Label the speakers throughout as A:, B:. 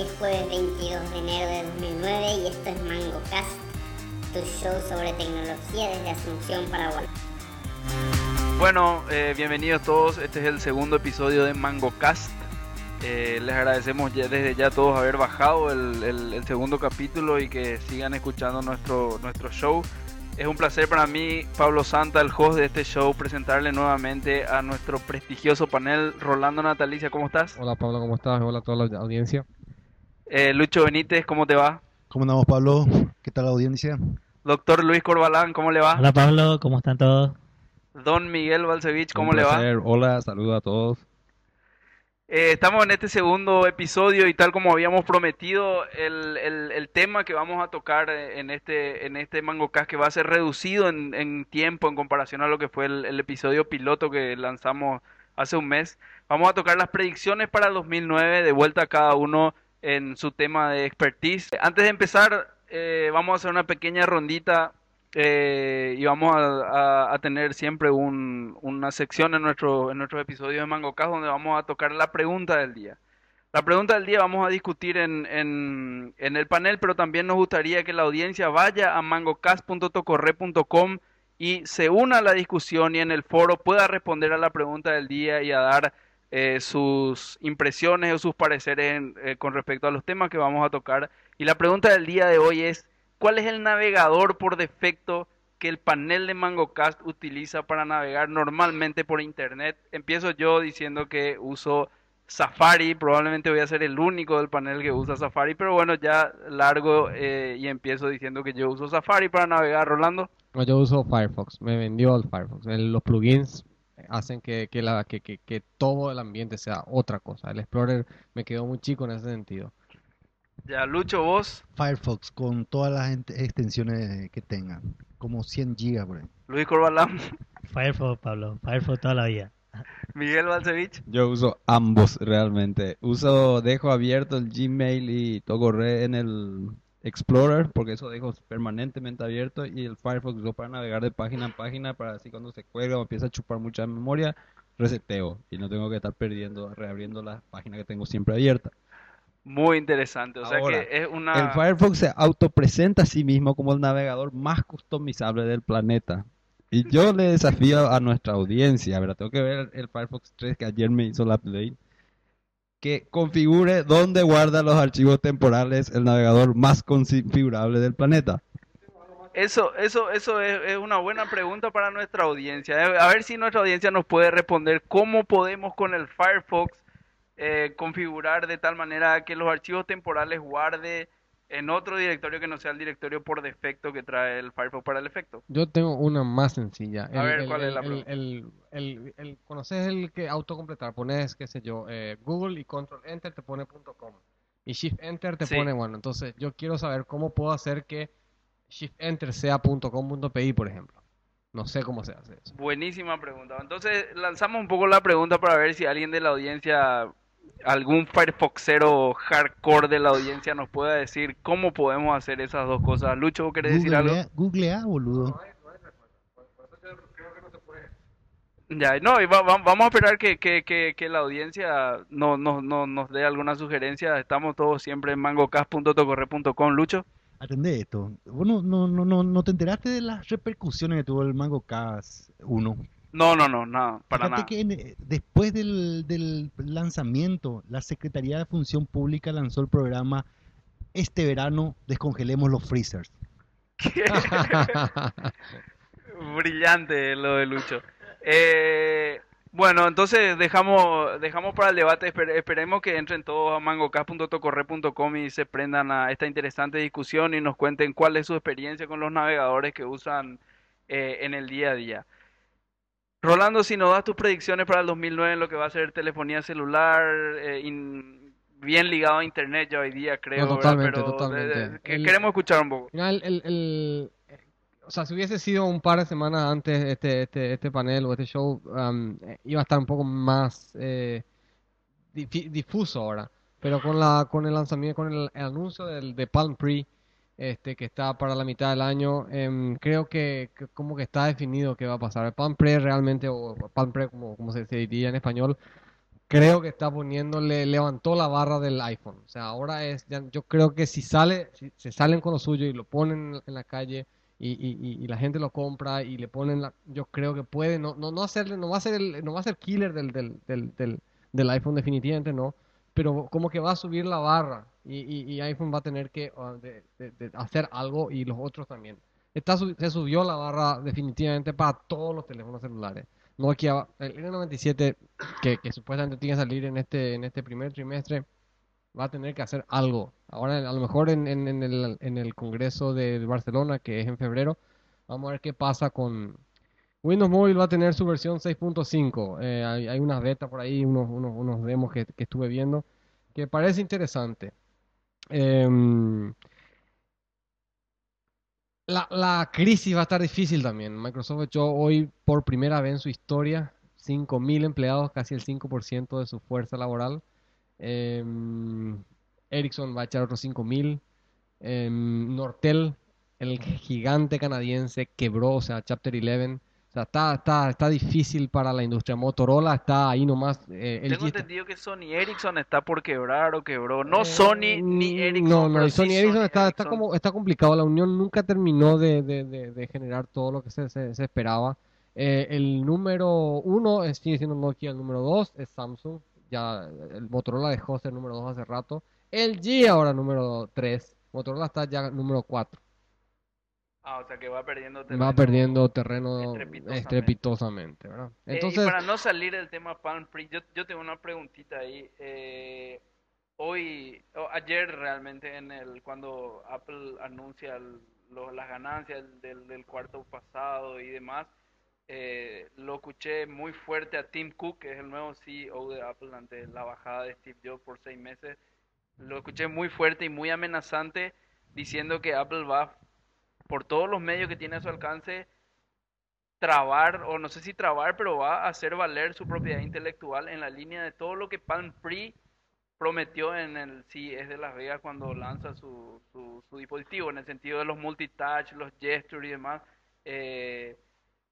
A: Hoy es jueves 22 de enero de 2009 y esto es MangoCast, tu show sobre tecnología desde Asunción, Paraguay.
B: Bueno, eh, bienvenidos todos. Este es el segundo episodio de MangoCast. Eh, les agradecemos ya, desde ya a todos haber bajado el, el- el segundo capítulo y que sigan escuchando nuestro, nuestro show. Es un placer para mí, Pablo Santa, el host de este show, presentarle nuevamente a nuestro prestigioso panel. Rolando Natalicia, ¿cómo estás?
C: Hola Pablo, ¿cómo estás? Hola a toda la audiencia.
B: Eh, Lucho Benítez, ¿cómo te va?
D: ¿Cómo andamos, Pablo? ¿Qué tal la audiencia?
B: Doctor Luis Corbalán, ¿cómo le va?
E: Hola Pablo, ¿cómo están todos?
B: Don Miguel Balcevich, ¿cómo
C: Un
B: le va?
C: Hola, saludos a todos.
B: Eh, estamos en este segundo episodio y tal como habíamos prometido, el, el- el tema que vamos a tocar eh, en este, en este MangoCast que va a ser reducido en, en tiempo en comparación a lo que fue el, el episodio piloto que lanzamos hace un mes. Vamos a tocar las predicciones para el 2009, de vuelta a cada uno en su tema de expertise. Antes de empezar, eh, vamos a hacer una pequeña rondita eh, y vamos a, tener siempre un- una sección en nuestro en nuestros episodios de MangoCast donde vamos a tocar la pregunta del día. La pregunta del día vamos a discutir en, en, en el panel, pero también nos gustaría que la audiencia vaya a mangocast.tocorre.com y se una a la discusión y en el foro pueda responder a la pregunta del día y a dar eh, sus impresiones o sus pareceres eh, con respecto a los temas que vamos a tocar. Y la pregunta del día de hoy es, ¿cuál es el navegador por defecto que el panel de MangoCast utiliza para navegar normalmente por internet? Empiezo yo diciendo que uso Safari, probablemente voy a ser el único del panel que usa Safari, pero bueno, ya largo eh, y empiezo diciendo que yo uso Safari para navegar, Rolando.
C: Yo uso Firefox, me vendió el Firefox. Los plugins hacen que, que, la, que, que, que todo el ambiente sea otra cosa. El Explorer me quedó muy chico en ese sentido.
B: Ya, Lucho, vos,
D: Firefox con todas las extensiones que tenga, como 100 gigas por ahí.
B: Luis Corbalán,
E: Firefox, Pablo, Firefox toda la vida.
B: Miguel Balcevich.
F: Yo uso ambos realmente. Uso, dejo abierto el Gmail y Tocorre en el Explorer porque eso dejo permanentemente abierto y el Firefox uso para navegar de página en página para así cuando se cuelga o empieza a chupar mucha memoria, reseteo y no tengo que estar perdiendo, reabriendo la página que tengo siempre abierta.
B: Muy interesante, o sea que es una...
F: El Firefox se autopresenta a sí mismo como el navegador más customizable del planeta. Y yo le desafío a nuestra audiencia, ¿verdad? Tengo que ver el Firefox 3 que ayer me hizo la Play. Que configure dónde guarda los archivos temporales el navegador más configurable del planeta.
B: Eso, eso, eso es, es una buena pregunta para nuestra audiencia. Eh, A ver si nuestra audiencia nos puede responder cómo podemos con el Firefox eh, configurar de tal manera que los archivos temporales guarde en otro directorio que no sea el directorio por defecto que trae el Firefox para el efecto.
C: Yo tengo una más sencilla.
B: A ver, ¿cuál es la
C: el,
B: pregunta?
C: el, el- el- ¿Conoces el que autocompletar? Pones, qué sé yo, eh, Google y Control Enter te pone .com. Y Shift Enter te
B: Sí.
C: pone, bueno, entonces yo quiero saber cómo puedo hacer que Shift Enter sea .com.pi, por ejemplo. No sé cómo se hace eso.
B: Buenísima pregunta. Entonces lanzamos un poco la pregunta para ver si alguien de la audiencia, algún Firefoxero hardcore de la audiencia nos pueda decir cómo podemos hacer esas dos cosas. Lucho, ¿vos querés decir algo?
D: Googlea, googlea, boludo.
B: Ya, no, y va- va- vamos a esperar que, que, que, que la audiencia no, no, no, nos dé alguna sugerencia. Estamos todos siempre en mangocast.tocorre.com. Lucho.
D: Atendé esto. Vos no, no, no, no, no te enteraste de las repercusiones que tuvo el Mango Cast 1.
B: No, no, no, nada, para
D: Fíjate
B: nada.
D: que en- eh, después del, del lanzamiento, la Secretaría de Función Pública lanzó el programa Este verano descongelemos los freezers.
B: Brillante lo de Lucho. Eh, bueno, entonces dejamos dejamos para el debate. esper- esperemos que entren todos a mangocast.tocorre.com y se prendan a esta interesante discusión y nos cuenten cuál es su experiencia con los navegadores que usan eh, en el día a día. Rolando, si nos das tus predicciones para el 2009 en lo que va a ser telefonía celular, eh, in- bien ligado a internet ya hoy día, creo.
C: Totalmente,
B: Pero,
C: totalmente.
B: eh, que
C: El-
B: queremos escuchar un poco.
C: Mira, el, el- el- eh, o sea, si hubiese sido un par de semanas antes este, este, este panel o este show, um, iba a estar un poco más eh, difuso ahora. Pero con la con el lanzamiento, con el, el anuncio del, de Palm Pre, este, que está para la mitad del año, em, creo que, como que está definido qué va a pasar. El Palm Pre realmente, o Palm Pre como, como se, diría en español, creo que está poniéndole, levantó la barra del iPhone. O sea, ahora es, yo creo que si sale, si se salen con lo suyo y lo ponen en la calle y, y- y- y la gente lo compra y le ponen la, yo creo que puede, no, no, no hacerle, no va a ser el, no va a ser killer del, del, del, del, del iPhone definitivamente, no, pero como que va a subir la barra y, iPhone va a tener que de hacer algo y los otros también. Está, su- se subió la barra definitivamente para todos los teléfonos celulares. Nokia, el N97 que, que supuestamente tiene que salir en este, en este primer trimestre, va a tener que hacer algo. Ahora, a lo mejor en, en- en el, en el Congreso de Barcelona, que es en febrero, vamos a ver qué pasa con... Windows Mobile va a tener su versión 6.5. Eh, hay, hay unas betas por ahí, unos, unos, unos demos que, que estuve viendo, que parece interesante. Em, la, crisis va a estar difícil también. Microsoft echó hoy por primera vez en su historia 5.000 empleados, casi el 5% de su fuerza laboral. Em, Ericsson va a echar otros 5.000. Em, Nortel, el gigante canadiense, quebró, o sea, Chapter 11. O sea, está, está, está difícil para la industria. Motorola está ahí nomás. eh,
B: Tengo
C: está-
B: entendido que Sony Ericsson está por quebrar o quebró. No
C: Eh,
B: Sony ni Ericsson.
C: No, no,
B: pero
C: y
B: sí
C: Sony Ericsson está, está
B: Ericsson.
C: como, está complicado. La unión nunca terminó de, de- de- de generar todo lo que se, se- se esperaba. Eh, el número uno es- sigue siendo Nokia, el número dos es Samsung. Ya el Motorola dejó de ser número dos hace rato. El G ahora número tres. Motorola está ya número cuatro.
B: Ah, o sea que va perdiendo
C: Va
B: terreno.
C: perdiendo terreno
B: estrepitosamente.
C: estrepitosamente, ¿verdad?
B: Eh,
C: Entonces,
B: y para no salir del tema Palm Pre, yo, yo tengo una preguntita ahí. Eh, hoy, o ayer realmente, en el cuando Apple anuncia el- lo- las ganancias del, del cuarto pasado y demás, eh, lo escuché muy fuerte a Tim Cook, que es el nuevo CEO de Apple ante la bajada de Steve Jobs por seis meses. Lo escuché muy fuerte y muy amenazante, diciendo que Apple va, por todos los medios que tiene a su alcance, trabar, o no sé si trabar, pero va a hacer valer su propiedad intelectual en la línea de todo lo que Palm Pre prometió en el CES de Las Vegas cuando lanza su, su, su dispositivo, en el sentido de los multitouch, los gestures y demás. Eh,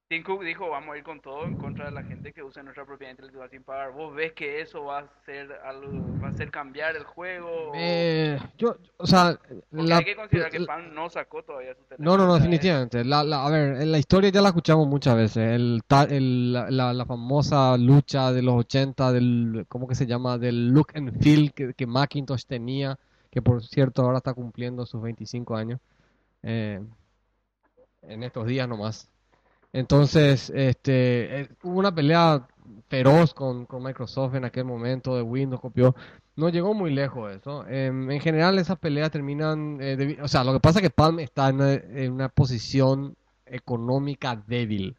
B: Tim Cook dijo, vamos a ir con todo en contra de la gente que use nuestra propiedad intelectual sin pagar. ¿Vos ves que eso va a ser algo, va a hacer cambiar el juego?
C: Eh, yo, o sea, la-
B: hay que considerar que Palm no sacó todavía su
C: No,
B: teléfono.
C: no, no, definitivamente. La, la- a ver, en la historia ya la escuchamos muchas veces. El, el- la, la- la famosa lucha de los 80 del, ¿cómo que se llama? Del look and feel que, que Macintosh tenía, que por cierto ahora está cumpliendo sus 25 años. eh, en estos días nomás. Entonces, este, eh, hubo una pelea feroz con, con Microsoft en aquel momento de Windows, copió. No llegó muy lejos eso. Em, en general esas peleas terminan, eh, o sea, lo que pasa es que Palm está en una posición económica débil.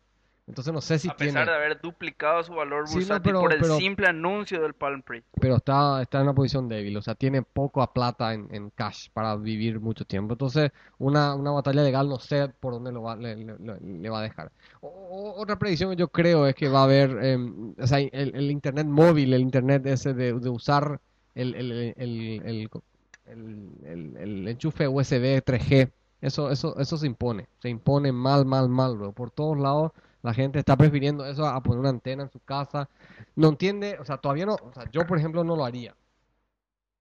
C: Entonces no sé si
B: a
C: tiene,
B: pesar de haber duplicado su valor
C: Sí, no,
B: bursátil
C: pero-
B: por el
C: pero-
B: simple anuncio del Palm Pre.
C: pero está, está en una posición débil, o sea, tiene poco a plata en, en cash para vivir mucho tiempo. Entonces, una, una batalla legal no sé por dónde lo va, le, le- le- va a dejar. O- o- otra predicción que yo creo es que va a haber, em, o sea, el, el internet móvil, el internet ese de, de usar el- el- el enchufe USB 3G, eso, eso, eso se impone, se impone mal, mal, mal, bro. Por todos lados la gente está prefiriendo eso a poner una antena en su casa. No entiende, o sea, todavía no, yo por ejemplo no lo haría.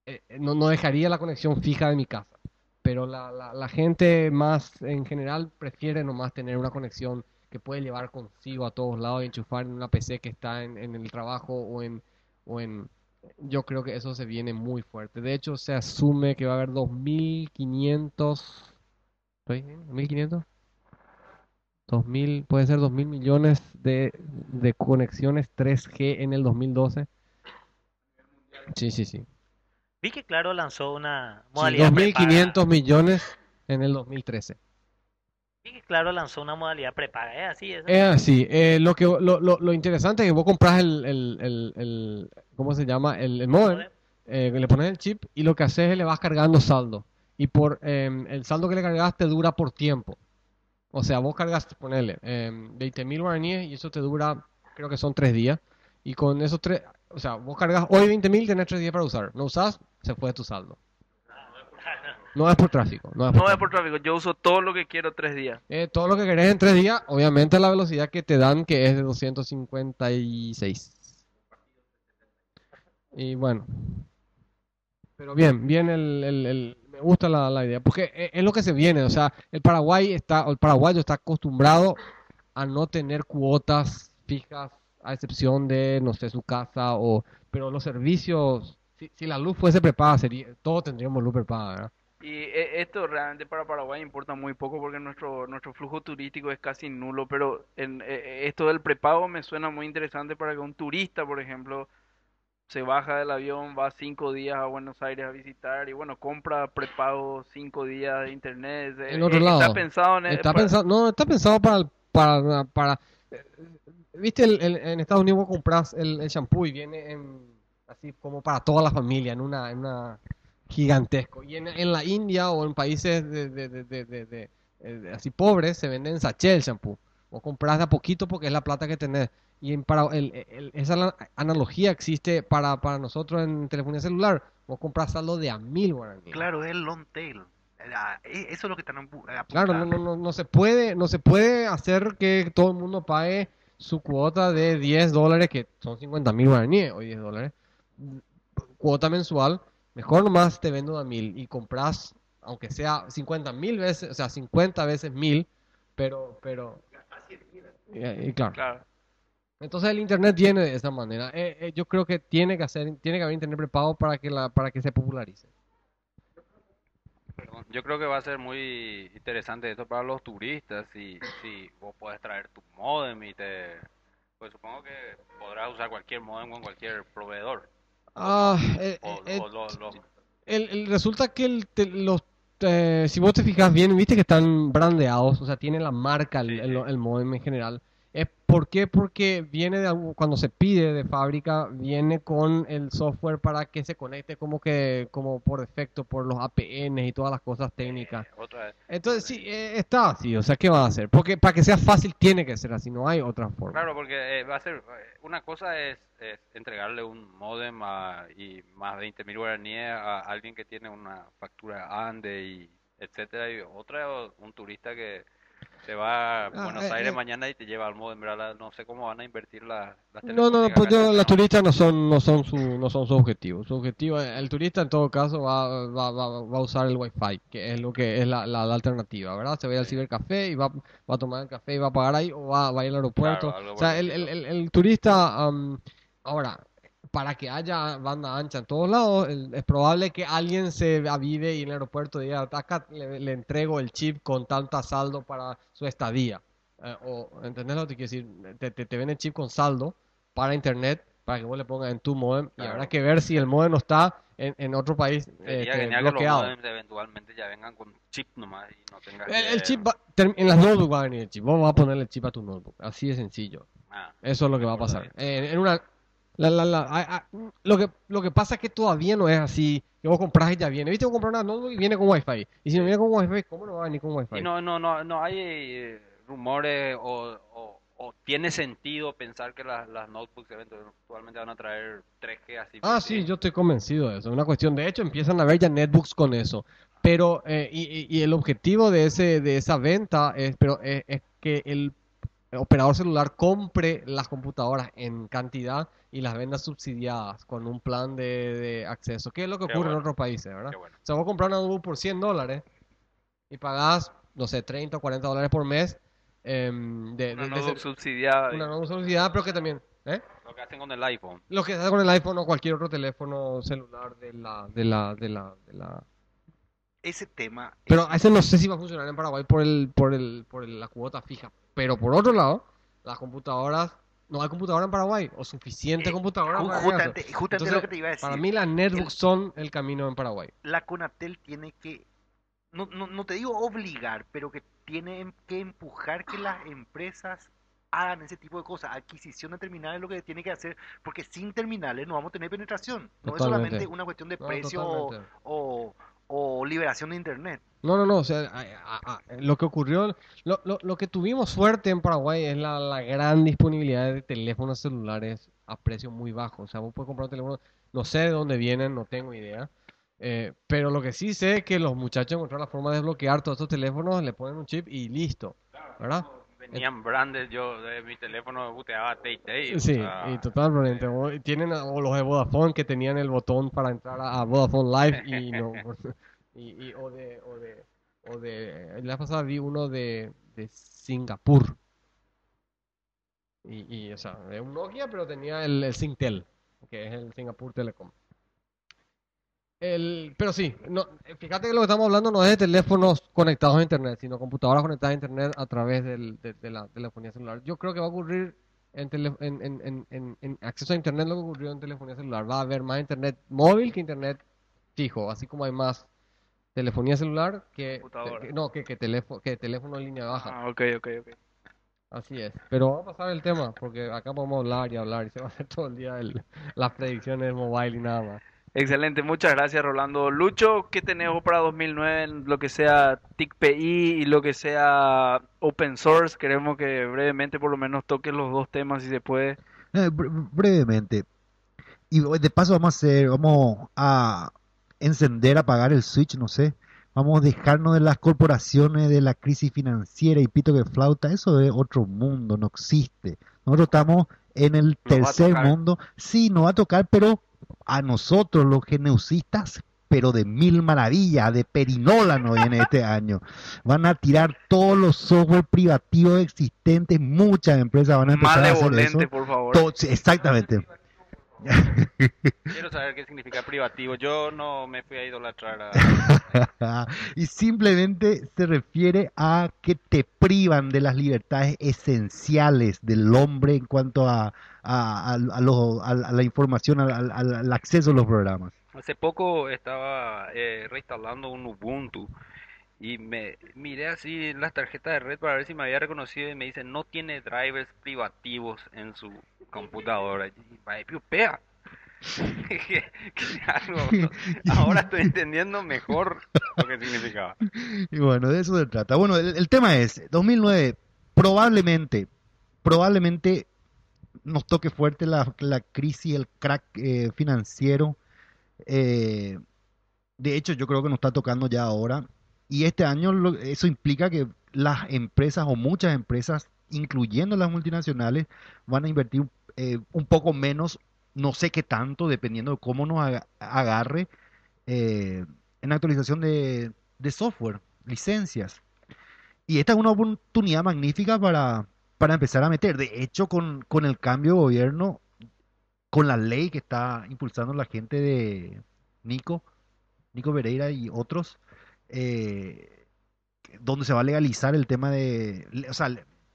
C: Eh, eh, no, no dejaría la conexión fija de mi casa. Pero la, la, la gente más en general prefiere nomás tener una conexión que puede llevar consigo a todos lados y enchufar en una PC que está en, en el trabajo o en, o en... Yo creo que eso se viene muy fuerte. De hecho, se asume que va a haber 2.500... ¿Estoy bien? ¿2.500? 2000, puede ser 2.000 millones de, de conexiones 3G en el 2012. Sí, sí, sí.
E: Vi que Claro lanzó una
C: Sí,
E: modalidad
C: 2.500
E: prepaga.
C: millones en el 2013.
E: Vi que Claro lanzó una modalidad prepaga. ¿Es así? ¿Es
C: Es así. eh, lo, que, lo, lo, lo interesante es que vos compras el, el, el, el- ¿cómo se llama? El, el modem, eh, le pones el chip y lo que haces es le vas cargando saldo. Y por em, el saldo que le cargas te dura por tiempo. O sea, vos cargas, ponele, eh, 20.000 guaraníes y eso te dura, creo que son tres días. Y con esos tres, o sea, vos cargas hoy 20.000, tenés tres días para usar. No usás, se fue tu saldo. No es por tráfico. No es por
B: No es
C: tráfico.
B: por tráfico, yo uso todo lo que quiero tres días.
C: Eh, todo lo que querés en tres días, obviamente la velocidad que te dan, que es de 256. Y bueno. Pero bien, bien el, el- el- me gusta la, idea, porque e- es, lo que se viene, o sea, el Paraguay está, el paraguayo está acostumbrado a no tener cuotas fijas, a excepción de, no sé, su casa o, pero los servicios, si, si la luz fuese prepaga, sería, todos tendríamos luz prepaga, ¿verdad?
B: Y eh, esto realmente para Paraguay importa muy poco porque nuestro, nuestro flujo turístico es casi nulo, pero en, eh, esto del prepago me suena muy interesante para que un turista, por ejemplo, se baja del avión, va cinco días a Buenos Aires a visitar y bueno, compra prepago cinco días de internet.
C: En otro
B: eh,
C: lado.
B: Está pensado en,
C: Está
B: para-
C: pensado, no, está pensado para, para, para, viste, el- el- en Estados Unidos vos compras el, el shampoo y viene en, así como para toda la familia, en una, en una gigantesco. Y en, en la India o en países de, de- de- de así pobres se vende en sachet el shampoo. Vos compras de a poquito porque es la plata que tenés. Y en para, el- el- esa analogía existe para, para nosotros en telefonía celular. Vos compras saldo de a mil guaraníes.
G: Claro, es el long tail. Ah, e- Eso es lo que están apu-
C: Claro, no,
G: apuntando.
C: no, no, no se puede, no se puede hacer que todo el mundo pague su cuota de 10 dólares, que son 50 mil guaraníes, o 10 dólares, cuota mensual. Mejor nomás te vendo a mil y compras, aunque sea 50 mil veces, o sea, 50 veces mil, pero, pero, y, y claro.
B: Claro.
C: Entonces el internet viene de esa manera. Eh, eh, yo creo que tiene que hacer, tiene que haber internet prepago para que la, para que se popularice.
F: Perdón, Yo creo que va a ser muy interesante esto para los turistas si, si vos podés traer tu modem y te... Pues supongo que podrás usar cualquier modem con cualquier proveedor.
C: Ah, eh,
F: O,
C: eh,
F: o lo- lo-
C: El, el- resulta que el te- los, eh, si vos te fijas bien, viste que están brandeados, o sea, tiene la marca el, el, el modem en general. Es ¿por qué? Porque viene de cuando se pide de fábrica, viene con el software para que se conecte como que como por defecto por los APN y todas las cosas técnicas.
F: eh, otra vez.
C: Entonces sí, eh, está así, o sea, ¿qué va a hacer? Porque para que sea fácil tiene que ser así, no hay otra forma.
F: Claro, porque eh, va a ser... eh, Una cosa es, es entregarle un modem a- y más 20 mil guaraníes a alguien que tiene una factura ANDE y etcétera. Y otra un turista que se va a
C: Ah,
F: Buenos
C: eh,
F: Aires
C: eh.
F: mañana y te lleva al modem, ¿verdad? No sé cómo van a invertir la, las
C: No, no, no, pues
F: en
C: yo, los
F: Perú.
C: turistas no son, no son su, no son su objetivo. Su objetivo, el turista en todo caso va, va, va, va a usar el wifi, que es lo que es la, la, la alternativa, ¿verdad? Se va a ir al cibercafé y va, va a tomar el café y va a pagar ahí o va, va a ir al aeropuerto.
F: Claro,
C: o sea,
F: el
C: el, el, el, turista, am, ahora, para que haya banda ancha en todos lados, es probable que alguien se avive y en el aeropuerto diga, acá le, le entrego el chip con tanta saldo para su estadía. Eh, o, ¿entendés lo que quiero decir? Te, te, te ven el chip con saldo para internet para que vos le pongas en tu modem y habrá que ver si el modem no está en, en otro país
F: Sería genial que los
C: bloqueado.
F: eventualmente ya vengan con chip nomás y no tengas
C: El,
F: que...
C: el chip va- en las notebooks va a venir el chip. Vos vas a ponerle el chip a tu notebook. Así de sencillo.
F: Ah,
C: Eso es lo que va a pasar. En, en una, la- la- la- a- a- lo, que, lo que pasa es que todavía no es así. Que vos compras y ya viene. ¿Viste? Vos compras una notebook y viene con wifi. Y si no viene con wifi, ¿cómo no va a venir con wifi?
F: Y no, no, no, no hay eh, rumores o, o, o tiene sentido pensar que las, las notebooks eventualmente van a traer 3G así.
C: Ah, sí, yo estoy convencido de eso. Es una cuestión. De hecho, empiezan a ver ya netbooks con eso. Pero, eh, y, y- y el objetivo de ese de esa venta es, pero, es, es que el operador celular compre las computadoras en cantidad y las venda subsidiadas con un plan de, de acceso. ¿Qué es lo que
F: Qué
C: ocurre en otros países, verdad?
F: Bueno.
C: O sea, vos compras una notebook por 100 dólares y pagás, no sé, 30 o 40 dólares por mes em, de,
B: Una
C: de-
B: notebook subsidiada.
C: una notebook subsidiada, pero que también... ¿eh?
F: Lo que hacen con el iPhone.
C: Lo que se hace con el iPhone o cualquier otro teléfono celular de la, de la, de la, de la...
G: Ese tema.
C: Pero a ese no sé si va a funcionar en Paraguay por el, por el, por el- la cuota fija. Pero por otro lado, las computadoras, no hay computadora en Paraguay, o suficiente
G: Eh,
C: computadora
G: ju-
C: para
G: justamente, justamente
C: Entonces,
G: lo que te iba a decir.
C: Para mí las netbooks son el camino en Paraguay.
G: la Conatel tiene que, no, no, no te digo obligar, pero que tiene que empujar que las empresas hagan ese tipo de cosas. Adquisición de terminales es lo que tiene que hacer, porque sin terminales no vamos a tener penetración. No es solamente una cuestión de
C: No,
G: precio o, o liberación de internet.
C: No, no, no, o sea, a- lo que ocurrió, lo, lo, lo que tuvimos suerte en Paraguay es la, gran disponibilidad de teléfonos celulares a precio muy bajo. O sea, vos puedes comprar un teléfono, no sé de dónde vienen, no tengo idea. eh, pero lo que sí sé es que los muchachos encontraron la forma de desbloquear todos estos teléfonos, le ponen un chip y listo, ¿verdad?
H: Venían branded, yo de mi teléfono buteaba Tay Tay. o
C: Sí,
H: sea,
C: y totalmente. o- Tienen o los de Vodafone que tenían el botón para entrar a, Vodafone Live y no. Y, y- o de, o de, o de, la pasada vi uno de, de Singapur. Y, y, o sea, es un Nokia, pero tenía el, el Singtel, que es el Singapur Telecom. El, pero sí, no, fíjate que lo que estamos hablando no es de teléfonos conectados a internet, sino computadoras conectadas a internet a través del- de, de la telefonía celular. Yo creo que va a ocurrir en, tele- en, en- en- acceso a internet lo que ocurrió en telefonía celular. Va a haber más internet móvil que internet fijo, así como hay más telefonía celular que- no, que, que, teléfono, que teléfono en línea baja.
B: Ah, ok, ok, ok.
C: Así es. Pero vamos a pasar el tema, porque acá podemos hablar y hablar y se va a hacer todo el día el- las predicciones mobile y nada más.
B: Excelente, muchas gracias Rolando. Lucho, ¿qué tenemos para 2009 en lo que sea TICPI y lo que sea open source? Queremos que brevemente por lo menos toques los dos temas si se puede.
D: Eh, bre- brevemente. Y de paso vamos a hacer, vamos a encender, apagar el switch, no sé. Vamos a dejarnos de las corporaciones, de la crisis financiera y pito que flauta. Eso es otro mundo, no existe. Nosotros estamos en el
B: Nos
D: tercer mundo. Sí, nos va a tocar, pero a nosotros los geneucistas, pero de mil maravillas, de perinola viene este año. Van a tirar todos los software privativos existentes. Muchas empresas van a empezar a hacer eso.
B: Por favor.
D: Exactamente.
H: quiero saber qué significa privativo. Yo no me fui a idolatrar a...
D: y simplemente se refiere a que te privan de las libertades esenciales del hombre en cuanto a, a, la información, al acceso a los programas.
H: Hace poco estaba eh, reinstalando un Ubuntu y me miré así las tarjetas de red para ver si me había reconocido y me dice no tiene drivers privativos en su computadora. Y "Vaya, piupea". Ahora estoy entendiendo mejor lo que significaba.
D: Y bueno, de eso se trata. Bueno, el, el tema es, 2009, probablemente, probablemente nos toque fuerte la, la crisis, el crack eh, financiero. Eh, de hecho, yo creo que nos está tocando ya ahora. Y este año lo- eso implica que las empresas o muchas empresas, incluyendo las multinacionales, van a invertir eh, un poco menos, no sé qué tanto, dependiendo de cómo nos aga- agarre, eh, en actualización de, de software, licencias. Y esta es una oportunidad magnífica para, para empezar a meter. De hecho, con, con el cambio de gobierno, con la ley que está impulsando la gente de Nico, Nico Pereira y otros, eh, donde se va a legalizar el tema de, o sea,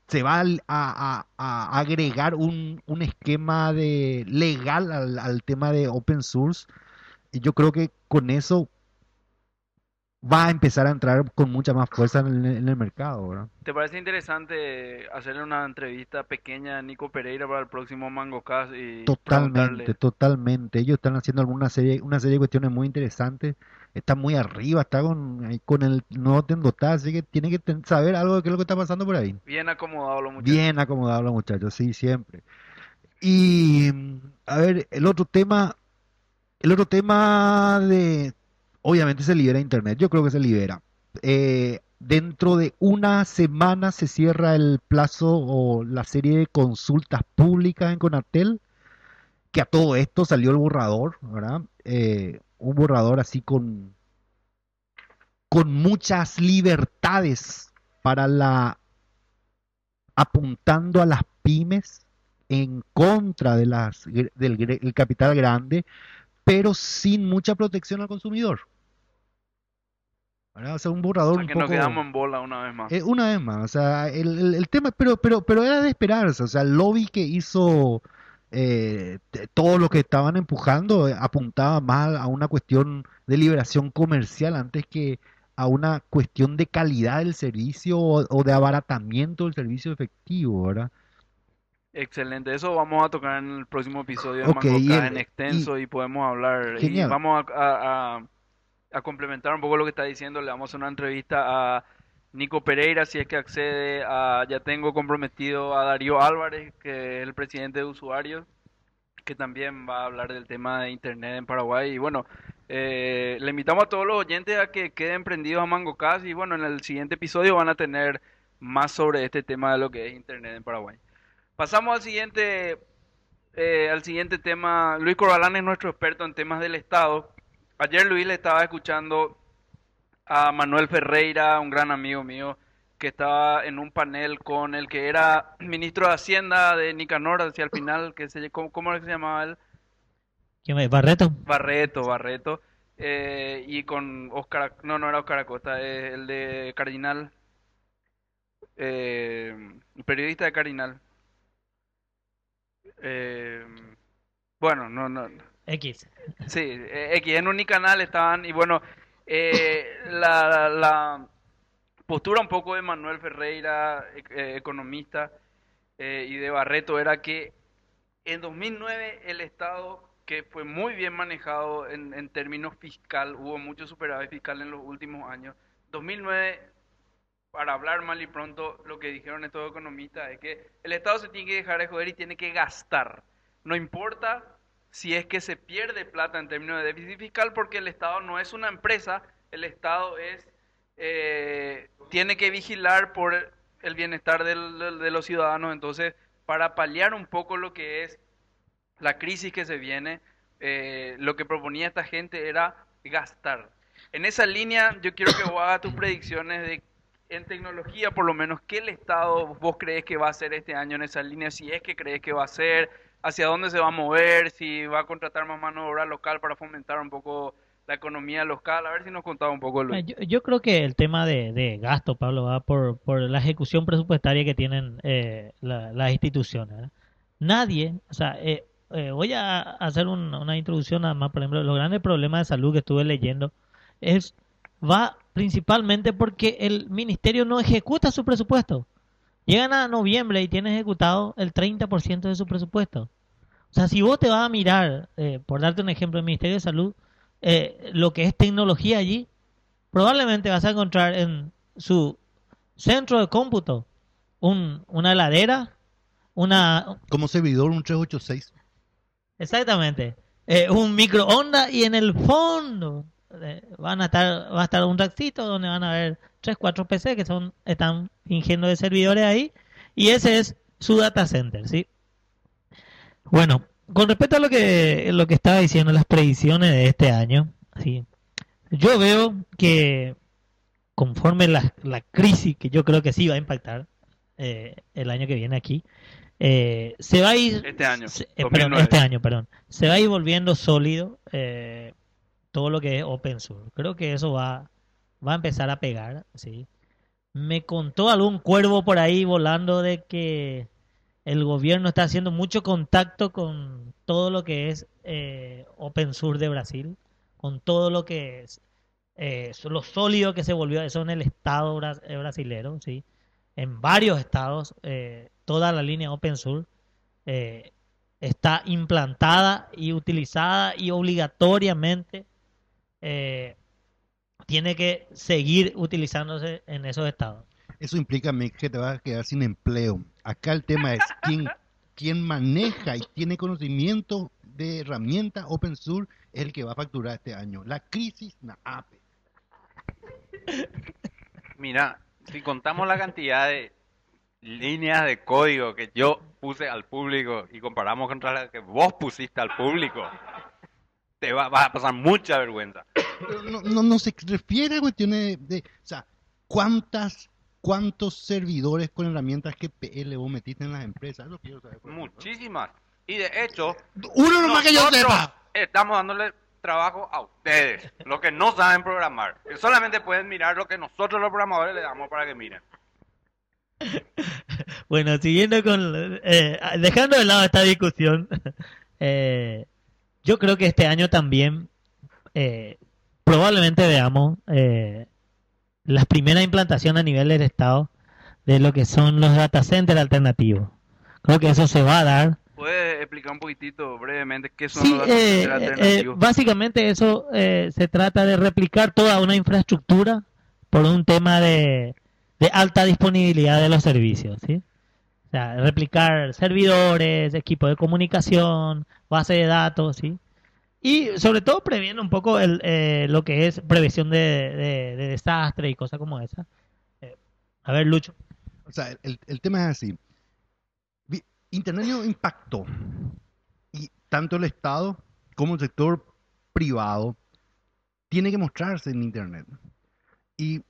D: se va a, a- a agregar un, un esquema de legal al, al tema de open source. Y yo creo que con eso va a empezar a entrar con mucha más fuerza en el, en el mercado, ¿verdad?
B: ¿Te parece interesante hacerle una entrevista pequeña a Nico Pereira para el próximo MangoCast y
D: Totalmente, totalmente. Ellos están haciendo alguna serie, una serie de cuestiones muy interesantes. Está muy arriba, está con, con el nuevo Tendotá, así que tiene que saber algo de qué es lo que está pasando por ahí.
B: Bien acomodado los muchachos.
D: Bien acomodados los muchachos, sí, siempre. Y a ver, el otro tema, el otro tema de, obviamente se libera internet, yo creo que se libera. Eh, dentro de una semana se cierra el plazo o la serie de consultas públicas en Conatel, que a todo esto salió el borrador, ¿verdad? Eh, un borrador así con, con muchas libertades para la apuntando a las pymes en contra de las del, capital grande, pero sin mucha protección al consumidor. ¿Verdad? O sea, un
B: O
D: borrador
B: sea,
D: un
B: que nos quedamos en bola una vez más.
D: eh, una vez más, o sea, el, el- el tema, pero, pero, pero era de esperarse, o sea, el lobby que hizo eh, t- todos los que estaban empujando eh, apuntaba más a una cuestión de liberación comercial antes que a una cuestión de calidad del servicio o, o de abaratamiento del servicio efectivo, ¿verdad?
B: Excelente, eso vamos a tocar en el próximo episodio de
D: Ok, y
B: MangoCast
D: el-
B: en extenso y, podemos hablar. Y
D: Genial.
B: vamos a, a- a- a complementar un poco lo que está diciendo. Le vamos a hacer una entrevista a Nico Pereira, si es que accede. A, ya tengo comprometido a Darío Álvarez, que es el presidente de usuarios, que también va a hablar del tema de Internet en Paraguay. Y bueno, eh, le invitamos a todos los oyentes a que queden prendidos a MangoCast y bueno, en el siguiente episodio van a tener más sobre este tema de lo que es Internet en Paraguay. Pasamos al siguiente, eh, al siguiente tema. Luis Corbalán es nuestro experto en temas del Estado. Ayer Luis le estaba escuchando a Manuel Ferreira, un gran amigo mío, que estaba en un panel con el que era ministro de Hacienda de Nicanor hacia el final, que se, ¿cómo, cómo era que se llamaba él?
I: ¿Quién es? ¿Barreto?
B: Barreto, Barreto. eh, y con Oscar, no, no era Oscar Acosta, eh, el de Cardinal, eh, el periodista de Cardinal. Eh, bueno, no, no,
I: X.
B: Sí, eh, X en Unicanal estaban y bueno, eh, la, la postura un poco de Manuel Ferreira, eh, economista, eh, y de Barreto era que en 2009 el Estado, que fue muy bien manejado en, en términos fiscal, hubo mucho superávit fiscal en los últimos años. 2009, para hablar mal y pronto, lo que dijeron estos economistas es que el Estado se tiene que dejar de joder y tiene que gastar. No importa si es que se pierde plata en términos de déficit fiscal, porque el Estado no es una empresa, el Estado es eh, tiene que vigilar por el bienestar de los ciudadanos. Entonces, para paliar un poco lo que es la crisis que se viene, eh, lo que proponía esta gente era gastar. En esa línea, yo quiero que vos hagas tus predicciones de, en tecnología, por lo menos, ¿qué el Estado vos crees que va a hacer este año en esa línea? Si es que crees que va a hacer, hacia dónde se va a mover, si va a contratar más mano de obra local para fomentar un poco la economía local. A ver si nos contaba un poco, Luis.
I: Eh, Yo, creo que el tema de, gasto, Pablo, va por, la ejecución presupuestaria que tienen eh, la- las instituciones. Nadie, o sea, eh, eh, voy a hacer un- una introducción nada más, por ejemplo, los grandes problemas de salud que estuve leyendo es va principalmente porque el ministerio no ejecuta su presupuesto. Llegan a noviembre y tienen ejecutado el 30% de su presupuesto. O sea, si vos te vas a mirar, eh, por darte un ejemplo, el Ministerio de Salud, eh, lo que es tecnología allí, probablemente vas a encontrar en su centro de cómputo un, una heladera, una...
D: Como servidor, un 386.
I: Exactamente. eh, un microondas y en el fondo van a estar, va a estar un rackcito donde van a ver 3, 4 PC que son, están fingiendo de servidores ahí y ese es su data center, ¿sí? Bueno, con respecto a lo que, lo que estaba diciendo, las predicciones de este año, ¿sí? yo veo que conforme la, la crisis, que yo creo que sí va a impactar eh, el año que viene aquí, eh, se va a ir...
B: Este año,
I: se- eh, perdón,
B: 2009.
I: este año, perdón. Se va a ir volviendo sólido eh, todo lo que es open source. Creo que eso va, va a empezar a pegar, ¿sí? Me contó algún cuervo por ahí volando de que el gobierno está haciendo mucho contacto con todo lo que es eh, open source de Brasil, con todo lo que es eh, lo sólido que se volvió eso en el estado eh, brasilero, ¿sí? En varios estados, eh, toda la línea open source eh, está implantada y utilizada y obligatoriamente eh, tiene que seguir utilizándose en esos estados.
D: Eso implica Mick, que te vas a quedar sin empleo. Acá el tema es quién, quién maneja y tiene conocimiento de herramientas open source es el que va a facturar este año. La crisis, na ape.
H: Mira, si contamos la cantidad de líneas de código que yo puse al público y comparamos contra las que vos pusiste al público, te va, vas a pasar mucha vergüenza.
D: No, no, no se refiere a cuestiones de, de- o sea, ¿cuántas, cuántos servidores con herramientas GPL vos metiste en las empresas? Eso quiero saber. por ejemplo.
H: Muchísimas. Y de hecho,
D: Uno nomás que yo sepa.
H: estamos dándole trabajo a ustedes, los que no saben programar. Que solamente pueden mirar lo que nosotros los programadores le damos para que miren.
I: Bueno, siguiendo con, eh, dejando de lado esta discusión, eh, yo creo que este año también eh, probablemente veamos eh, las primeras implantaciones a nivel del Estado de lo que son los data centers alternativos. Creo que eso se va a dar.
B: ¿Puedes explicar un poquitito brevemente qué son
I: Sí,
B: los data
I: eh,
B: centers
I: eh,
B: alternativos?
I: básicamente eso eh, se trata de replicar toda una infraestructura por un tema de, de alta disponibilidad de los servicios, ¿sí? O sea, replicar servidores, equipos de comunicación, base de datos, ¿sí? Y sobre todo previendo un poco el, eh, lo que es prevención de, de, de desastre y cosas como esa. Eh, a ver, Lucho.
D: O sea, el, el tema es así. Internet no impactó. Y tanto el Estado como el sector privado tiene que mostrarse en Internet. Y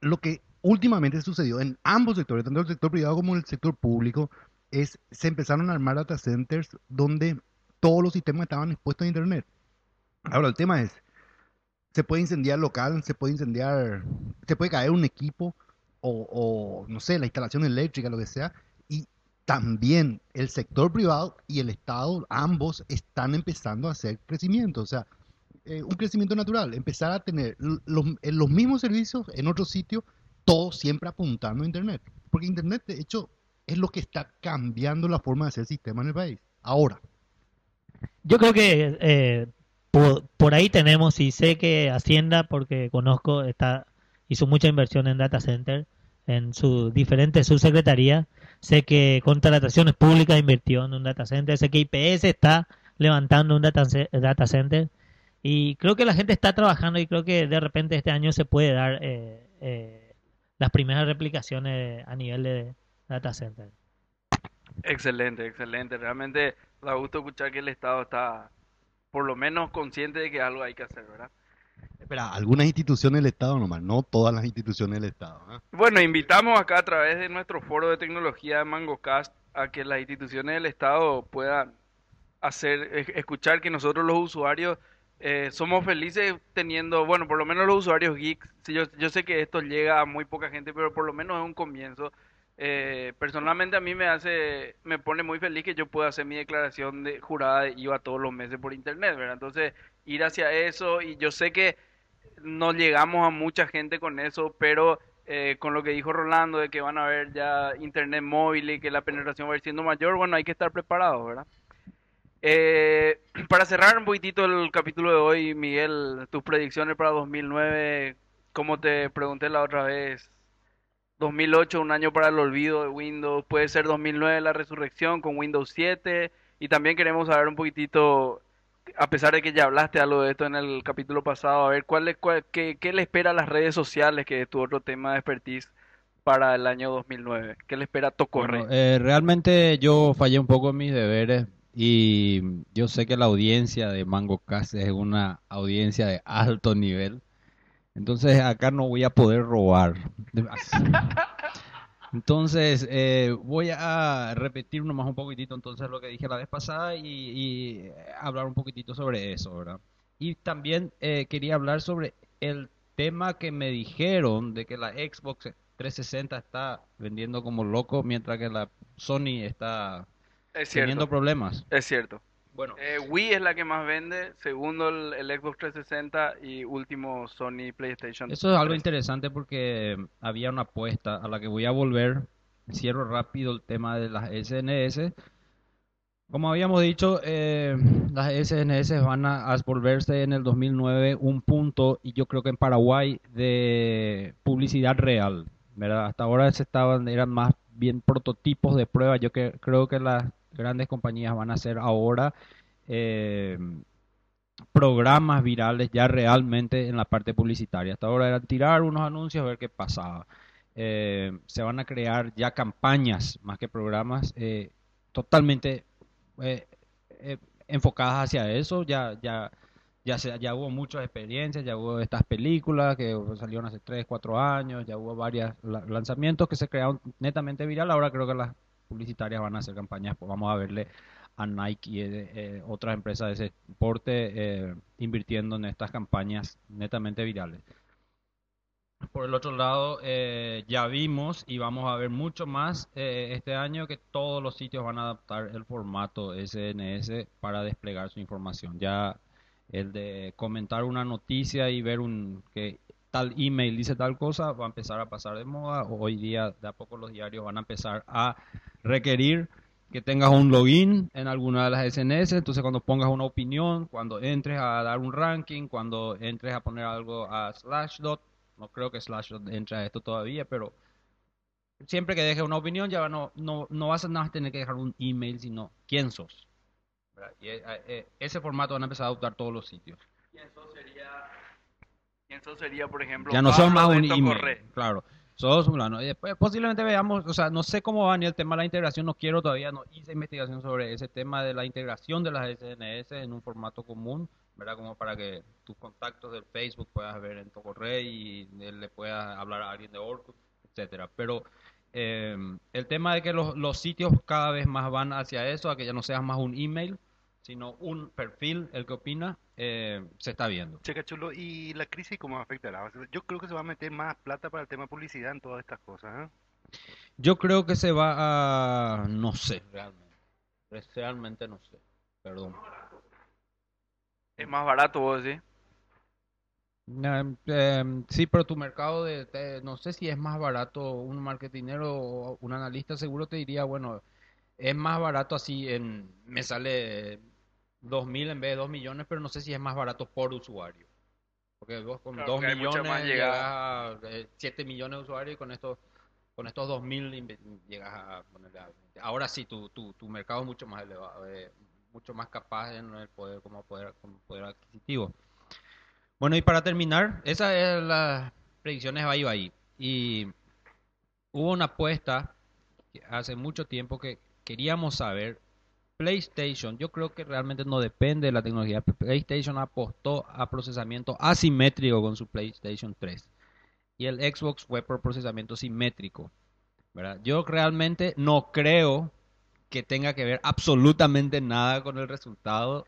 D: lo que últimamente sucedió en ambos sectores, tanto el sector privado como el sector público, es se empezaron a armar data centers donde todos los sistemas estaban expuestos a Internet. Ahora, el tema es, se puede incendiar local, se puede incendiar, se puede caer un equipo o, no sé, la instalación eléctrica, lo que sea, y también el sector privado y el Estado, ambos están empezando a hacer crecimiento, o sea, eh, un crecimiento natural, empezar a tener en los mismos servicios en otro sitio, todo siempre apuntando a Internet, porque Internet, de hecho, es lo que está cambiando la forma de hacer sistema en el país. Ahora,
I: Yo creo que eh, por, ahí tenemos, y sé que Hacienda, porque conozco, está hizo mucha inversión en data center, en sus diferentes subsecretarías. Sé que Contrataciones Públicas invirtió en un data center. Sé que IPS está levantando un data, data center. Y creo que la gente está trabajando y creo que de repente este año se puede dar eh, eh, las primeras replicaciones a nivel de data center.
B: Excelente, excelente. Realmente da gusto escuchar que el Estado está por lo menos consciente de que algo hay que hacer, ¿verdad?
D: espera, algunas instituciones del Estado nomás, no todas las instituciones del Estado. ¿ah?
B: Bueno, invitamos acá a través de nuestro foro de tecnología de MangoCast a que las instituciones del Estado puedan hacer, es- escuchar que nosotros los usuarios eh, somos felices teniendo, bueno, por lo menos los usuarios geeks, yo, yo sé que esto llega a muy poca gente, pero por lo menos es un comienzo. Eh, personalmente a mí me hace, me pone muy feliz que yo pueda hacer mi declaración de jurada de IVA todos los meses por internet, ¿verdad? Entonces, ir hacia eso y yo sé que no llegamos a mucha gente con eso, pero eh, con lo que dijo Rolando de que van a haber ya internet móvil y que la penetración va a ir siendo mayor, bueno, hay que estar preparados, ¿verdad? Eh, para cerrar un poquitito el capítulo de hoy, Miguel, tus predicciones para 2009, como te pregunté la otra vez, 2008 un año para el olvido de Windows, puede ser 2009 la resurrección con Windows 7 y también queremos saber un poquitito, a pesar de que ya hablaste algo de esto en el capítulo pasado, a ver cuál, es- cuál- qué, qué le espera a las redes sociales, que es tu otro tema de expertise para el año 2009, qué le espera a Tocorre.
F: Bueno, eh, realmente yo fallé un poco en mis deberes y yo sé que la audiencia de Mango Cast es una audiencia de alto nivel. Entonces acá no voy a poder robar. Entonces eh, voy a repetir nomás un poquitito entonces lo que dije la vez pasada y, y hablar un poquitito sobre eso, ¿verdad? Y también eh, quería hablar sobre el tema que me dijeron de que la Xbox 360 está vendiendo como loco mientras que la Sony está
B: Es
F: teniendo problemas.
B: es cierto.
F: Bueno,
B: Eh, Wii es la que más vende, segundo el, el Xbox 360 y último Sony PlayStation.
F: Eso es algo
B: 3.
F: interesante porque había una apuesta a la que voy a volver. Cierro rápido el tema de las SNS. Como habíamos dicho, eh, las SNS van a, a volverse en el 2009 un punto, y yo creo que en Paraguay, de publicidad real. ¿verdad? Hasta ahora se estaban, eran más bien prototipos de prueba. Yo que, creo que las grandes compañías van a hacer ahora eh, programas virales ya realmente en la parte publicitaria. Hasta ahora era tirar unos anuncios a ver qué pasaba. Eh, se van a crear ya campañas más que programas eh, totalmente eh, enfocadas hacia eso. Ya, ya, ya, se, ya hubo muchas experiencias, ya hubo estas películas que salieron hace 3, 4 años, ya hubo varios lanzamientos que se crearon netamente viral. Ahora creo que las publicitarias van a hacer campañas, pues vamos a verle a Nike y eh, eh, otras empresas de ese porte eh, invirtiendo en estas campañas netamente virales. Por el otro lado, ya vimos y vamos a ver mucho más este año que todos los sitios van a adaptar el formato SNS para desplegar su información. Ya el de comentar una noticia y ver un que tal email dice tal cosa va a empezar a pasar de moda. Hoy día de a poco los diarios van a empezar a requerir que tengas un login en alguna de las SNS, entonces cuando pongas una opinión, cuando entres a dar un ranking, cuando entres a poner algo a Slashdot, no creo que Slashdot entre a esto todavía, pero siempre que dejes una opinión ya no, no, no vas a nada tener que dejar un email, sino quién sos. Y eh, eh, ese formato van a empezar a adoptar todos los sitios.
B: ¿Quién sos sería, sos sería, por ejemplo,
F: Ya no son más un email,
B: Tocorre?
F: claro. Solano. Y después posiblemente veamos, o sea, no sé cómo va ni el tema de la integración, no quiero todavía, no hice investigación sobre ese tema de la integración de las SNS en un formato común, ¿verdad? Como para que tus contactos del Facebook puedas ver en tu correo y él le puedas hablar a alguien de Orkut, etcétera. Pero eh, el tema de que los, los sitios cada vez más van hacia eso, a que ya no seas más un email, sino un perfil, el que opina, eh, se está viendo.
G: Checa chulo, ¿y la crisis cómo afectará? Yo creo que se va a meter más plata para el tema de publicidad en todas estas cosas, ¿eh?
F: Yo creo que se va a... no sé, realmente. Realmente no sé. Perdón.
B: Es más barato, vos decís.
F: Em, em, sí, pero tu mercado de, de- no sé si es más barato un marketinero o un analista, seguro te diría, bueno, es más barato así en, me sale 2.000 en vez de 2 millones, pero no sé si es más barato por usuario. Porque vos con
B: Claro,
F: 2
B: porque hay mucha
F: millones
B: más
F: llegas a eh, 7 millones de usuarios y con estos con estos 2.000 inve- llegas a ponerle a- ahora sí tu, tu, tu mercado es mucho más elevado, eh, mucho más capaz en el poder como poder como poder adquisitivo. Bueno, y para terminar, esas es las predicciones va y va ahí. Y hubo una apuesta que hace mucho tiempo que queríamos saber. PlayStation, yo creo que realmente no depende de la tecnología. PlayStation apostó a procesamiento asimétrico con su PlayStation 3. Y el Xbox fue por procesamiento simétrico. Yo realmente no creo que tenga que ver absolutamente nada con el resultado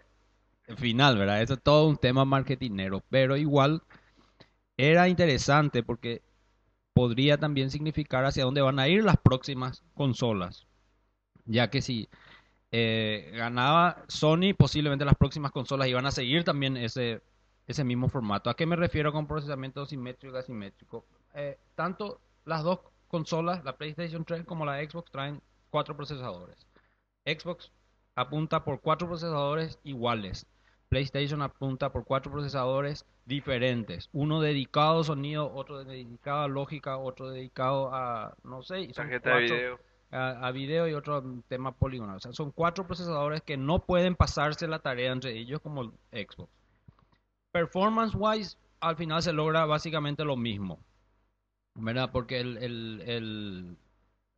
F: final, ¿verdad? Eso es todo un tema marketinero, pero igual era interesante porque podría también significar hacia dónde van a ir las próximas consolas. Ya que si eh, ganaba Sony, posiblemente las próximas consolas iban a seguir también ese, ese mismo formato. ¿A qué me refiero con procesamiento simétrico y asimétrico? Eh, tanto las dos consolas, la PlayStation 3 como la Xbox, traen cuatro procesadores. Xbox apunta por cuatro procesadores iguales. PlayStation apunta por cuatro procesadores diferentes. Uno dedicado a sonido, otro dedicado a lógica, otro dedicado a, no sé, son
B: Tarjeta de video.
F: A, video y otro tema poligonal. O sea, son cuatro procesadores que no pueden pasarse la tarea entre ellos como Xbox. Performance wise, al final se logra básicamente lo mismo. ¿Verdad? Porque el-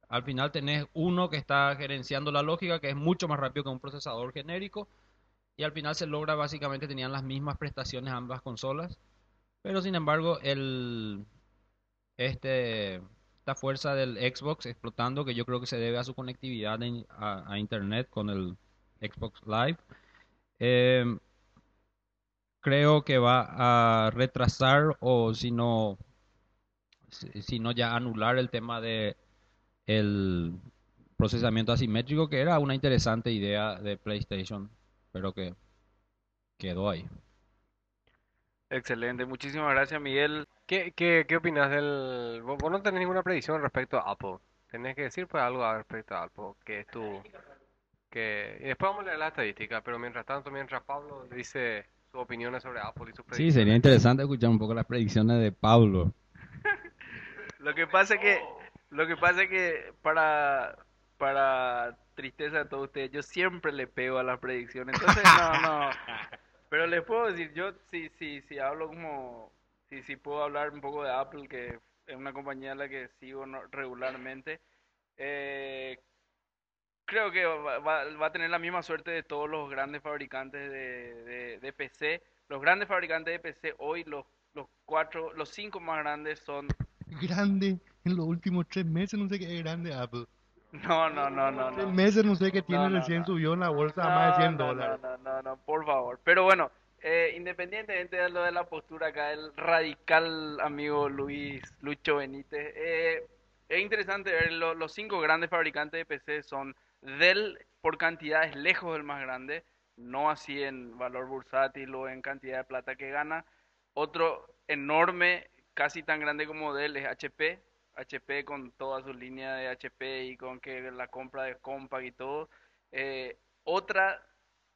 F: al final tenés uno que está gerenciando la lógica, que es mucho más rápido que un procesador genérico. Y al final se logra básicamente, tenían las mismas prestaciones ambas consolas. Pero sin embargo, el, este, esta fuerza del Xbox explotando, que yo creo que se debe a su conectividad a, Internet con el Xbox Live, eh, creo que va a retrasar o si no, si no ya anular el tema de el procesamiento asimétrico, que era una interesante idea de PlayStation, pero que quedó ahí.
B: Excelente, muchísimas gracias Miguel.
J: ¿Qué, qué, qué opinas del... Vos, vos no tenés ninguna predicción respecto a Apple. Tenés que decir pues algo al respecto a Apple, que es tu... Que... Y después vamos a leer la estadística, pero mientras tanto, mientras Pablo dice sus opiniones sobre Apple y sus
F: Sí,
J: predicciones.
F: sería interesante escuchar un poco las predicciones de Pablo.
B: Lo que pasa es que, lo que pasa es que para, para tristeza de todos ustedes, yo siempre le pego a las predicciones. Entonces, no, no. Pero les puedo decir, yo sí, sí, sí hablo como, sí, sí puedo hablar un poco de Apple, que es una compañía a la que sigo no- regularmente. Eh, creo que va, va- va a tener la misma suerte de todos los grandes fabricantes de, de, de PC. Los grandes fabricantes de PC hoy, los, los cuatro, los cinco más grandes son
D: Grande, en los últimos tres meses no sé qué es grande Apple.
B: No, no, no, no,
D: Tres
B: no.
D: meses no sé qué tiene,
B: No, no,
D: recién
B: no.
D: subió en la bolsa a más de 100
B: no,
D: dólares.
B: No, no, no, no, por favor. Pero bueno, eh, independientemente de lo de la postura acá, el radical amigo Luis Lucho Benítez, eh, es interesante ver lo- los cinco grandes fabricantes de PC son Dell por cantidad es lejos del más grande, no así en valor bursátil o en cantidad de plata que gana. Otro enorme, casi tan grande como Dell es HP. HP con toda su línea de HP y con que la compra de Compaq y todo. Eh, otra,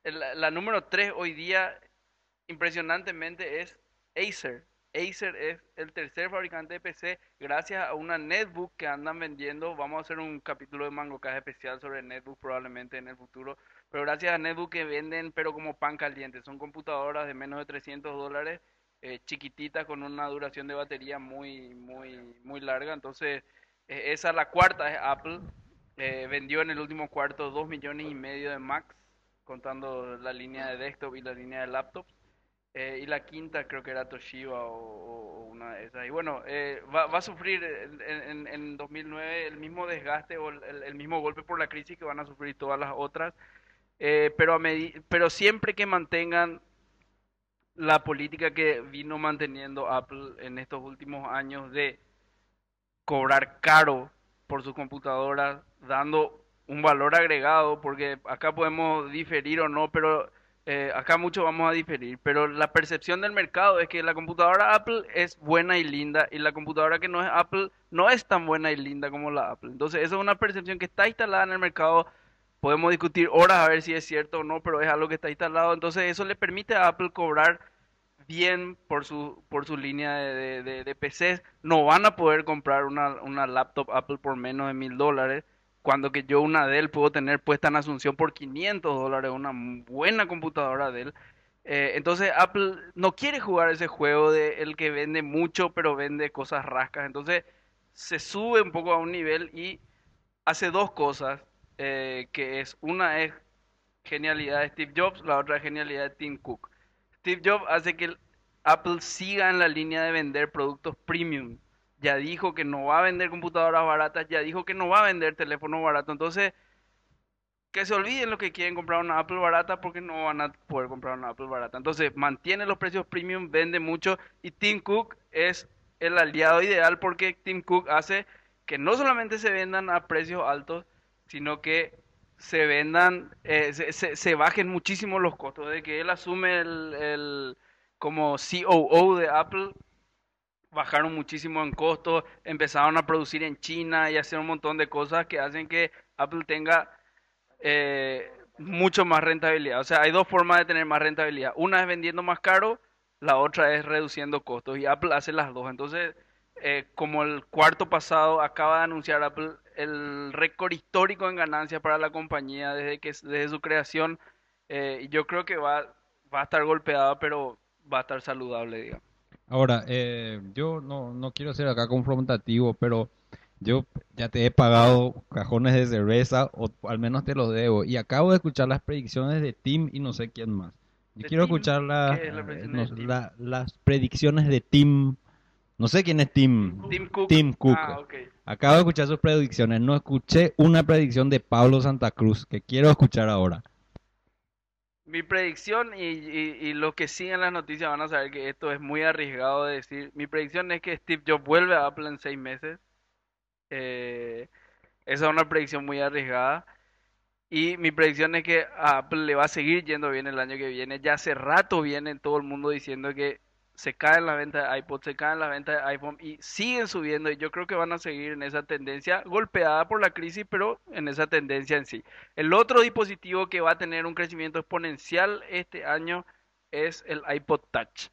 B: la, la número 3 hoy día, impresionantemente, es Acer. Acer es el tercer fabricante de PC gracias a una netbook que andan vendiendo. Vamos a hacer un capítulo de MangoCast especial sobre netbook probablemente en el futuro. Pero gracias a netbook que venden pero como pan caliente. Son computadoras de menos de 300 dólares eh, chiquititas con una duración de batería muy, muy, muy larga. Entonces, eh, esa la cuarta es Apple. Eh, vendió en el último cuarto 2 millones y medio de Macs, contando la línea de desktop y la línea de laptops. Eh, y la quinta creo que era Toshiba o, una de esas. Y bueno, eh, va, va a sufrir en, en, en 2009 el mismo desgaste o el, mismo golpe por la crisis que van a sufrir todas las otras. Eh, pero, a pero siempre que mantengan la política que vino manteniendo Apple en estos últimos años de cobrar caro por sus computadoras, dando un valor agregado, porque acá podemos diferir o no, pero eh, acá mucho vamos a diferir, pero la percepción del mercado es que la computadora Apple es buena y linda y la computadora que no es Apple no es tan buena y linda como la Apple. Entonces, esa es una percepción que está instalada en el mercado. Podemos discutir horas a ver si es cierto o no, pero es algo que está instalado. Entonces, eso le permite a Apple cobrar bien por su, por su línea de, de, de- PCs. No van a poder comprar una, una laptop Apple por menos de mil dólares. Cuando que yo una Dell puedo tener puesta en Asunción por 500 dólares, una buena computadora Dell. Eh, entonces Apple no quiere jugar ese juego de el que vende mucho pero vende cosas rascas. Entonces se sube un poco a un nivel y hace dos cosas, eh, que es una es genialidad de Steve Jobs, la otra es genialidad de Tim Cook. Steve Jobs hace que Apple siga en la línea de vender productos premium. Ya dijo que no va a vender computadoras baratas, ya dijo que no va a vender teléfonos baratos. Entonces, que se olviden los que quieren comprar una Apple barata porque no van a poder comprar una Apple barata. Entonces, mantiene los precios premium, vende mucho y Tim Cook es el aliado ideal porque Tim Cook hace que no solamente se vendan a precios altos, sino que se vendan, eh, se, bajen muchísimo los costos, de que él asume el, el- como COO de Apple, bajaron muchísimo en costos, empezaron a producir en China y hacer un montón de cosas que hacen que Apple tenga eh, mucho más rentabilidad. O sea, hay dos formas de tener más rentabilidad. Una es vendiendo más caro, la otra es reduciendo costos y Apple hace las dos. Entonces, eh, como el cuarto pasado acaba de anunciar Apple el récord histórico en ganancias para la compañía desde que desde su creación, eh, yo creo que va, va a estar golpeada, pero va a estar saludable, digamos.
F: Ahora, eh, yo no, no quiero ser acá confrontativo, pero yo ya te he pagado cajones de cerveza, o al menos te los debo, y acabo de escuchar las predicciones de Tim y no sé quién más. Yo
B: ¿De
F: quiero escuchar la-
B: ¿Qué es la
F: eh, no- la- las predicciones de Tim. No sé quién es Tim.
B: Tim Cook.
F: Tim Cook.
B: Ah.
F: Acabo de escuchar sus predicciones. No escuché una predicción de Pablo Santa Cruz, que quiero escuchar ahora.
B: Mi predicción y, y, los que siguen las noticias van a saber que esto es muy arriesgado de decir. Mi predicción es que Steve Jobs vuelve a Apple en seis meses. Eh, esa es una predicción muy arriesgada. Y mi predicción es que a Apple le va a seguir yendo bien el año que viene. Ya hace rato viene todo el mundo diciendo que se caen las ventas de iPod, se caen las ventas de iPhone y siguen subiendo. Y yo creo que van a seguir en esa tendencia, golpeada por la crisis, pero en esa tendencia en sí. El otro dispositivo que va a tener un crecimiento exponencial este año es el iPod Touch.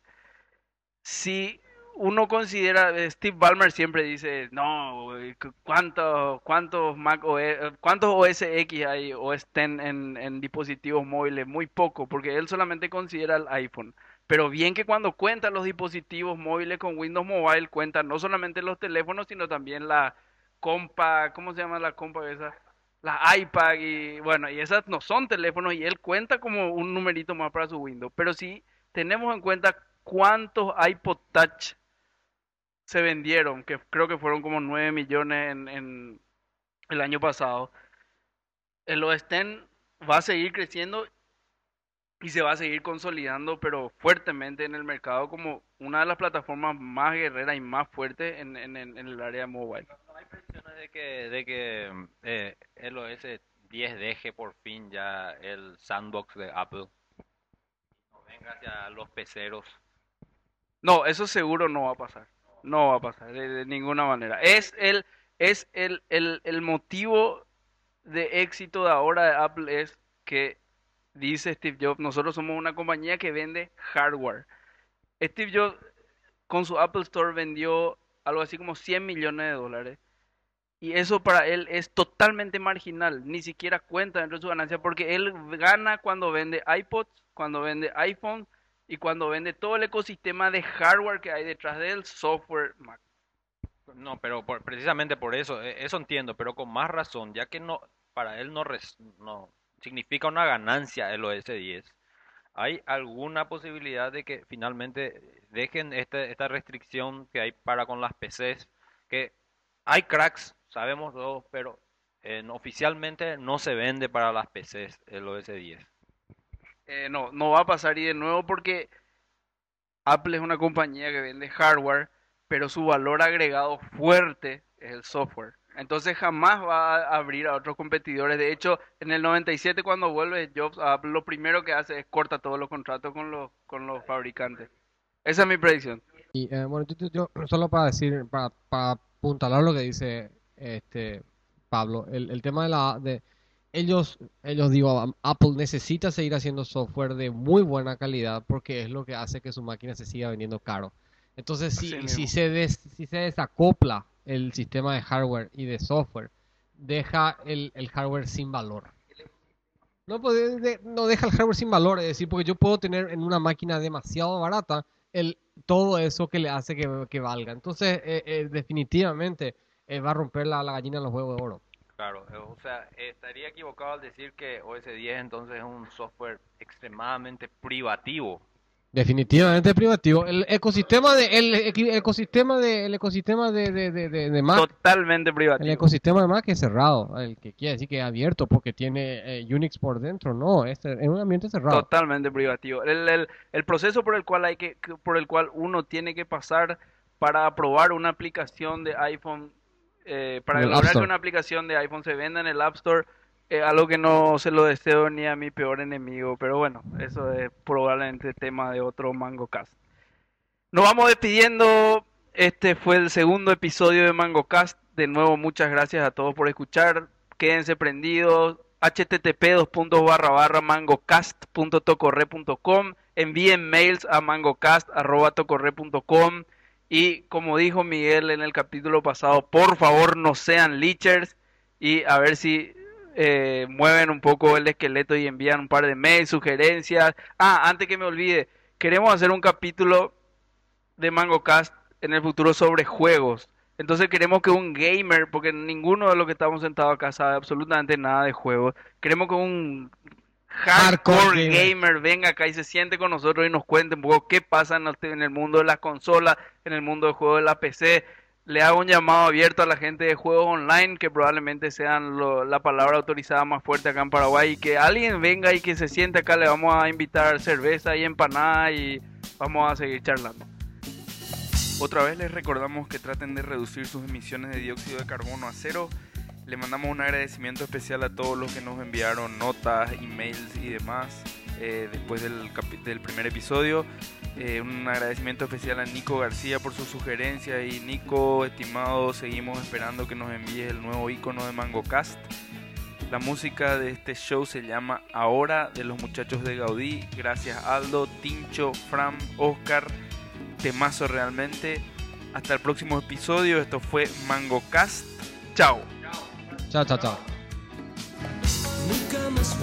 B: Si uno considera, eh, Steve Ballmer siempre dice, no, cu- ¿cuántos, cuántos Mac OS, eh, cuántos OS X hay, OS X en, en dispositivos móviles? Muy poco, porque él solamente considera el iPhone. Pero bien que cuando cuenta los dispositivos móviles con Windows Mobile, cuenta no solamente los teléfonos, sino también la compa, ¿cómo se llama la compa esa? La iPad y bueno, y esas no son teléfonos y él cuenta como un numerito más para su Windows. Pero si tenemos en cuenta cuántos iPod Touch se vendieron, que creo que fueron como 9 millones en, el año pasado, el OS X va a seguir creciendo y se va a seguir consolidando, pero fuertemente en el mercado como una de las plataformas más guerreras y más fuertes en, en- el área mobile.
H: de que, de que eh, el OS 10 deje por fin ya el sandbox de Apple. No venga hacia los peceros.
B: No, eso seguro no va a pasar. No va a pasar de, de ninguna manera. Es el, es el, el, el motivo de éxito de ahora de Apple es que dice Steve Jobs, nosotros somos una compañía que vende hardware. Steve Jobs con su Apple Store vendió algo así como 100 millones de dólares. Y eso para él es totalmente marginal, ni siquiera cuenta dentro de su ganancia, porque él gana cuando vende iPods, cuando vende iPhone y cuando vende todo el ecosistema de hardware que hay detrás del software Mac.
H: No, pero por- precisamente por eso, eh, eso entiendo, pero con más razón, ya que no, para él no significa una ganancia el OS 10. ¿Hay alguna posibilidad de que finalmente dejen este- esta restricción que hay para con las PCs? Que hay cracks, sabemos todos, pero eh, oficialmente no se vende para las PCs el OS 10.
B: Eh, no, no va a pasar y de nuevo porque Apple es una compañía que vende hardware, pero su valor agregado fuerte es el software. Entonces jamás va a abrir a otros competidores. De hecho, en el 97 cuando vuelve Jobs a Apple, lo primero que hace es corta todos los contratos con los, con los fabricantes. Esa es mi predicción.
C: Y eh, bueno, yo, solo para decir, para, para apuntalar lo que dice este Pablo, el, el tema de la de ellos, ellos digo, am- Apple necesita seguir haciendo software de muy buena calidad porque es lo que hace que su máquina se siga vendiendo caro. Entonces, si, si se des- si se desacopla el sistema de hardware y de software, deja el, el hardware sin valor. No, pues, de- no deja el hardware sin valor, es decir, porque yo puedo tener en una máquina demasiado barata el, todo eso que le hace que, que valga. Entonces, eh, eh, definitivamente eh, va a romper la, la gallina en los huevos de oro.
H: Claro, eh, o sea, estaría equivocado al decir que OS 10 entonces es un software extremadamente privativo.
C: Definitivamente privativo. El ecosistema de el ecosistema de el ecosistema de, de, de, de- Mac,
B: Totalmente
C: el
B: privativo.
C: ecosistema de Mac es cerrado, el que quiere decir que es abierto porque tiene eh, Unix por dentro, no, es, es un ambiente cerrado.
B: Totalmente privativo. El, el, el proceso por el cual hay que, por el cual uno tiene que pasar para aprobar una aplicación de iPhone, eh, para
C: el
B: lograr que una aplicación de iPhone se venda en el App Store, eh, algo que no se lo deseo ni a mi peor enemigo, pero bueno, eso es probablemente tema de otro MangoCast. Nos vamos despidiendo. Este fue el segundo episodio de MangoCast. De nuevo, muchas gracias a todos por escuchar. Quédense prendidos. http mangocast.tocorre.com envíen mails a mangocast.tocorre.com y como dijo Miguel en el capítulo pasado, por favor no sean leechers y a ver si eh, mueven un poco el esqueleto y envían un par de mails, sugerencias. Ah, antes que me olvide, queremos hacer un capítulo de MangoCast en el futuro sobre juegos. Entonces queremos que un gamer, porque ninguno de los que estamos sentados acá sabe absolutamente nada de juegos, queremos que un hardcore
C: Hardcore
B: gamer.
C: gamer.
B: venga acá y se siente con nosotros y nos cuente un poco qué pasa en el, mundo de las consolas, en el mundo de juegos de la PC. Le hago un llamado abierto a la gente de juegos online, que probablemente sean la palabra autorizada más fuerte acá en Paraguay, y que alguien venga y que se siente acá, le vamos a invitar cerveza y empanada y vamos a seguir charlando. Otra vez les recordamos que traten de reducir sus emisiones de dióxido de carbono a cero. Le mandamos un agradecimiento especial a todos los que nos enviaron notas, emails y demás eh, después del, primer episodio. Eh, un agradecimiento especial a Nico García por sus sugerencias y Nico, estimado, seguimos esperando que nos envíes el nuevo icono de MangoCast. La música de este show se llama Ahora de los muchachos de Gaudí. Gracias Aldo, Tincho, Fran, Oscar. Temazo realmente. Hasta el próximo episodio. Esto fue MangoCast. Chao.
C: Chao, chao, chao.
K: Nunca más